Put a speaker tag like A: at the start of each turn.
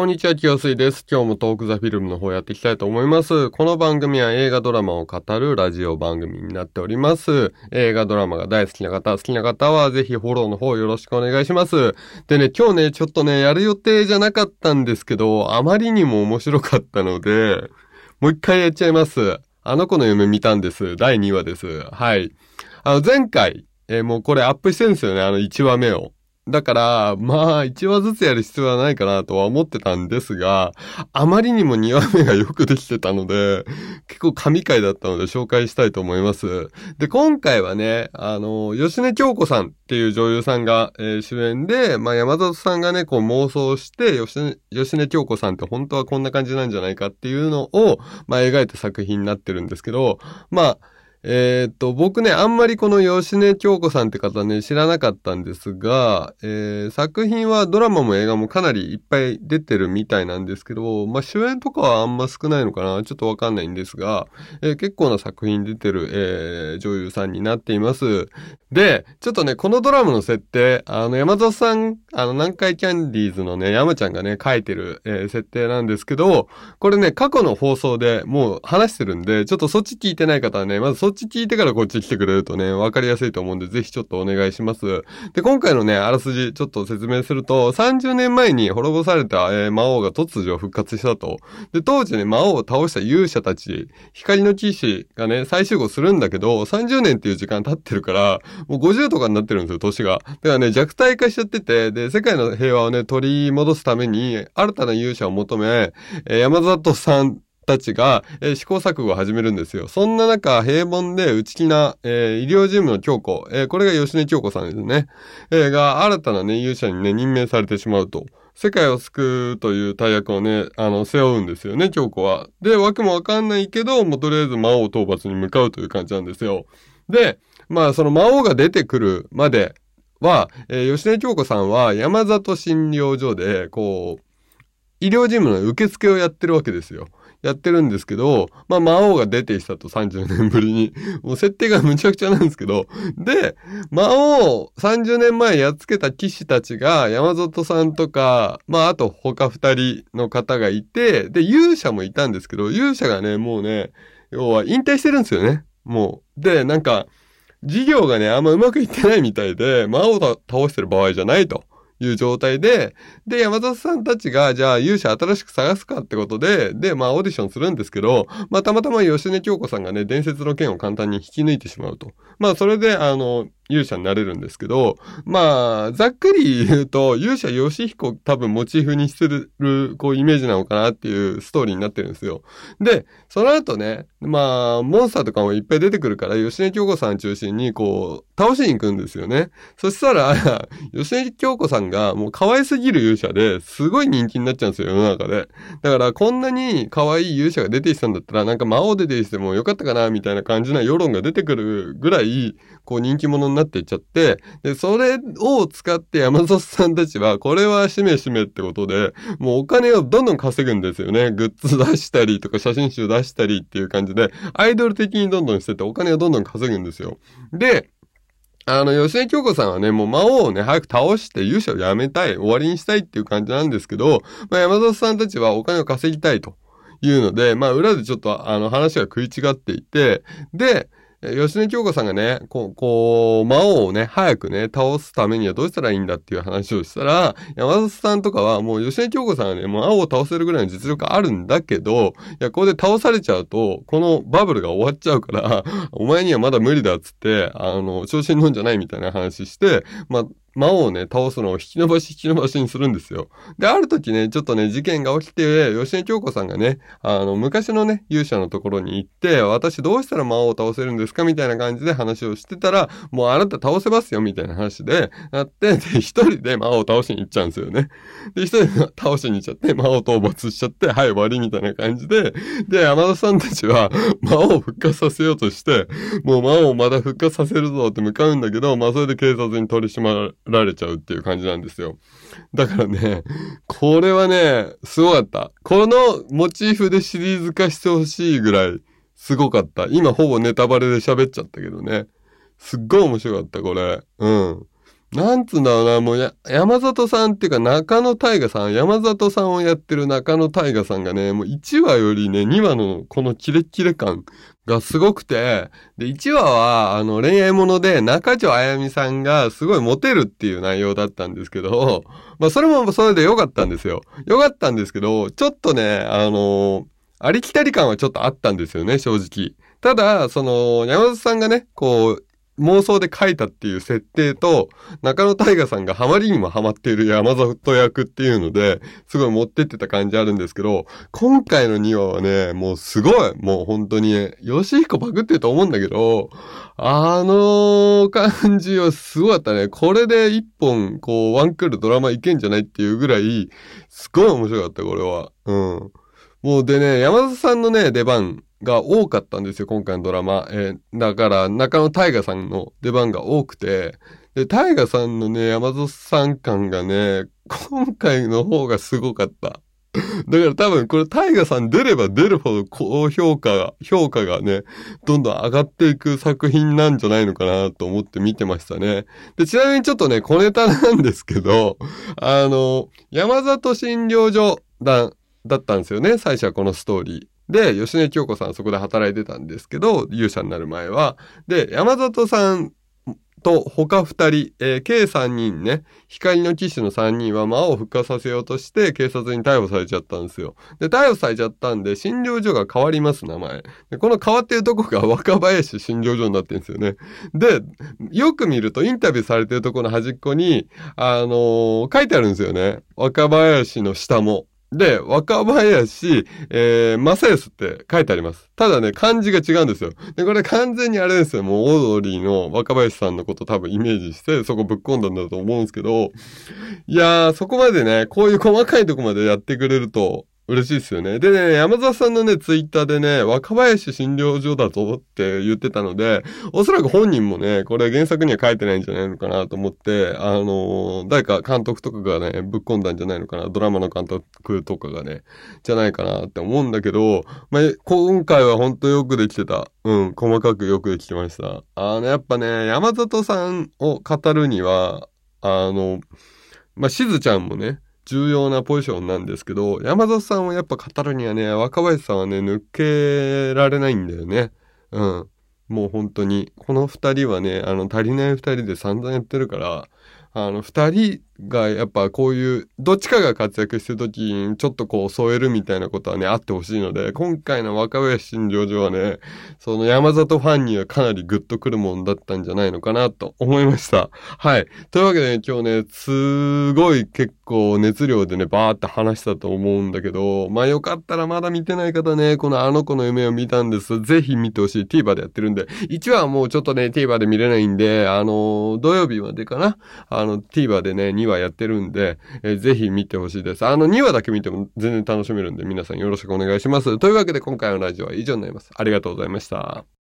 A: こんにちは、清水です。今日もトークザフィルムの方やっていきたいと思います。この番組は映画ドラマを語るラジオ番組になっております。映画ドラマが大好きな方、好きな方はぜひフォローの方よろしくお願いします。でね、今日ね、ちょっとね、やる予定じゃなかったんですけど、あまりにも面白かったので、もう一回やっちゃいます。あの子の夢見たんです。第2話です。はい。あの、前回、えーもうこれアップしてるんですよね、あの1話目を。だから、まあ、1話ずつやる必要はないかなとは思ってたんですが、あまりにも2話目がよくできてたので、結構神回だったので紹介したいと思います。で、今回はね、あの、吉根京子さんっていう女優さんが、えー主演で、まあ、山里さんがね、こう妄想して、吉根、吉根京子さんって本当はこんな感じなんじゃないかっていうのを、まあ、描いた作品になってるんですけど、まあ、えーっと、僕ね、あんまりこの吉根京子さんって方ね、知らなかったんですが、えー作品はドラマも映画もかなりいっぱい出てるみたいなんですけど、まあ、主演とかはあんま少ないのかなちょっとわかんないんですが、えー結構な作品出てる、えー女優さんになっています。で、ちょっとね、このドラマの設定、あの、山里さん、あの、南海キャンディーズのね、山ちゃんがね、書いてる、えー設定なんですけど、これね、過去の放送でもう話してるんで、ちょっとそっち聞いてない方はね、まずそっちっち聞いてからこっち来てくれるとね、わかりやすいと思うんで、ぜひちょっとお願いします。で、今回のね、あらすじちょっと説明すると、30年前に滅ぼされた、えー魔王が突如復活したと。で、当時ね、魔王を倒した勇者たち、光の騎士がね、再集合するんだけど、30年っていう時間経ってるから、もう50とかになってるんですよ、年が。だからね、弱体化しちゃってて、で、世界の平和をね、取り戻すために、新たな勇者を求め、えー山里さんたちが、えー試行錯誤を始めるんですよ。そんな中、平凡で内気な、えー医療事務の京子、えーこれが吉根京子さんですね。えーが、新たなね、勇者にね、任命されてしまうと。世界を救うという大役をね、あの、背負うんですよね、京子は。で、わけもわかんないけど、もうとりあえず魔王討伐に向かうという感じなんですよ。で、まあ、その魔王が出てくるまでは、えー吉根京子さんは山里診療所で、こう、医療事務の受付をやってるわけですよ。やってるんですけど、まあ、魔王が出てきたと30年ぶりに。もう設定がむちゃくちゃなんですけど。で、魔王を30年前やっつけた騎士たちが山里さんとか、まあ、あと他二人の方がいて、で、勇者もいたんですけど、勇者がね、もうね、要は引退してるんですよね。もう。で、なんか、事業がね、あんまうまくいってないみたいで、魔王を倒してる場合じゃないという状態で、で、山里さんたちが、じゃあ勇者新しく探すかってことで、で、まあオーディションするんですけど、まあたまたま吉根京子さんがね、伝説の剣を簡単に引き抜いてしまうと。まあそれで、あの、勇者になれるんですけど、まあ、ざっくり言うと、勇者ヨシヒコ多分モチーフにしてる、こう、イメージなのかなっていうストーリーになってるんですよ。で、その後ね、まあ、モンスターとかもいっぱい出てくるから、吉根京子さん中心に、こう、倒しに行くんですよね。そしたら、吉根京子さんがもう可愛すぎる勇者ですごい人気になっちゃうんですよ、世の中で。だから、こんなに可愛い勇者が出てきたんだったら、なんか魔王出てきてもよかったかな、みたいな感じな世論が出てくるぐらい、こう人気者にななっていっちゃって、で、それを使って山里さんたちは、これはしめしめってことで、もうお金をどんどん稼ぐんですよね。グッズ出したりとか写真集出したりっていう感じで、アイドル的にどんどんしててお金をどんどん稼ぐんですよ。で、あの、吉根京子さんはね、もう魔王をね、早く倒して勇者をやめたい、終わりにしたいっていう感じなんですけど、まあ、山里さんたちはお金を稼ぎたいというので、まあ、裏でちょっとあの話が食い違っていて、で、吉根京子さんがね、こう、こう、魔王をね、早くね、倒すためにはどうしたらいいんだっていう話をしたら、山里さんとかはもう吉根京子さんはね、もう魔王を倒せるぐらいの実力あるんだけど、いや、ここで倒されちゃうと、このバブルが終わっちゃうから、お前にはまだ無理だっつって、あの、調子に乗んじゃないみたいな話して、まあ、魔王をね、倒すのを引き伸ばし引き伸ばしにするんですよ。で、ある時ね、ちょっとね、事件が起きて、吉根京子さんがね、あの、昔のね、勇者のところに行って、私どうしたら魔王を倒せるんですかみたいな感じで話をしてたら、もうあなた倒せますよみたいな話で、なって、で、一人で魔王を倒しに行っちゃうんですよね。で、一人で倒しに行っちゃって、魔王討伐しちゃって、はい、終わりみたいな感じで、で、山田さんたちは魔王を復活させようとして、もう魔王をまだ復活させるぞって向かうんだけど、まあそれで警察に取り締まられちゃうっていう感じなんですよ。だからね、これはね、すごかった。このモチーフでシリーズ化してほしいぐらいすごかった。今ほぼネタバレで喋っちゃったけどね。すっごい面白かった、これ。うん。なんつうんだろうな、もう、山里さんっていうか中野大河さん、山里さんをやってる中野大河さんがね、もう1話よりね、2話のこのキレッキレ感がすごくて、で、1話は、あの、恋愛もので中条あやみさんがすごいモテるっていう内容だったんですけど、まあ、それもそれで良かったんですよ。良かったんですけど、ちょっとね、あのありきたり感はちょっとあったんですよね、正直。ただ、その、山里さんがね、こう、妄想で書いたっていう設定と、中野大河さんがハマりにもハマっている山里役っていうので、すごい持ってってた感じあるんですけど、今回の2話はね、もうすごい、もう本当に、ね、吉彦パクってると思うんだけど、あの感じはすごかったね。これで一本、こう、ワンクールドラマいけんじゃないっていうぐらい、すごい面白かった、これは。うん。もうでね、山里さんのね、出番、が多かったんですよ、今回のドラマ。えー、だから、中野大河さんの出番が多くて、で、大河さんのね、山里さん感がね、今回の方がすごかった。だから多分これ大河さん出れば出るほど高評価が、評価がね、どんどん上がっていく作品なんじゃないのかなと思って見てましたね。で、ちなみにちょっとね、小ネタなんですけど、あの、山里診療所だ、だったんですよね、最初はこのストーリー。で、吉根京子さんそこで働いてたんですけど、勇者になる前は。で、山里さんと他二人、えー、計三人ね、光の騎士の三人は魔を復活させようとして警察に逮捕されちゃったんですよ。で、逮捕されちゃったんで、診療所が変わります、名前。で、この変わってるとこが 若林診療所になってるんですよね。で、よく見るとインタビューされてるとこの端っこに、あのー、書いてあるんですよね。若林の下も。で、若林、えー、正康って書いてあります。ただね、漢字が違うんですよ。で、これ完全にあれですよ。もう、オードリーの若林さんのこと多分イメージして、そこぶっ込んだんだと思うんですけど、いやー、そこまでね、こういう細かいとこまでやってくれると、嬉しいですよね。でね、山沢さんのね、ツイッターでね、若林診療所だぞって言ってたので、おそらく本人もね、これ原作には書いてないんじゃないのかなと思って、あのー、誰か監督とかがね、ぶっ込んだんじゃないのかな、ドラマの監督とかがね、じゃないかなって思うんだけど、まあ、今回は本当よくできてた。うん、細かくよくできてました。あの、やっぱね、山里さんを語るには、あの、まあ、しずちゃんもね、重要なポジションなんですけど、山里さんはやっぱ語るにはね、若林さんはね、抜けられないんだよね。うん。もう本当に。この二人はね、あの、足りない二人で散々やってるから、あの、二人がやっぱこういう、どっちかが活躍してる時にちょっとこう添えるみたいなことはね、あってほしいので、今回の若林診療所はね、その山里ファンにはかなりグッとくるもんだったんじゃないのかなと思いました。はい。というわけで、ね、今日ね、すごい結構熱量でね、バーって話したと思うんだけど、まあよかったらまだ見てない方ね、このあの子の夢を見たんです。ぜひ見てほしい。TVer でやってるんで、1話はもうちょっとね、TVer で見れないんで、あの土曜日までかな？あの、TVer でね、2話話やってるんで、えー、ぜひ見てほしいです。あの2話だけ見ても全然楽しめるんで、皆さんよろしくお願いします。というわけで今回のラジオは以上になります。ありがとうございました。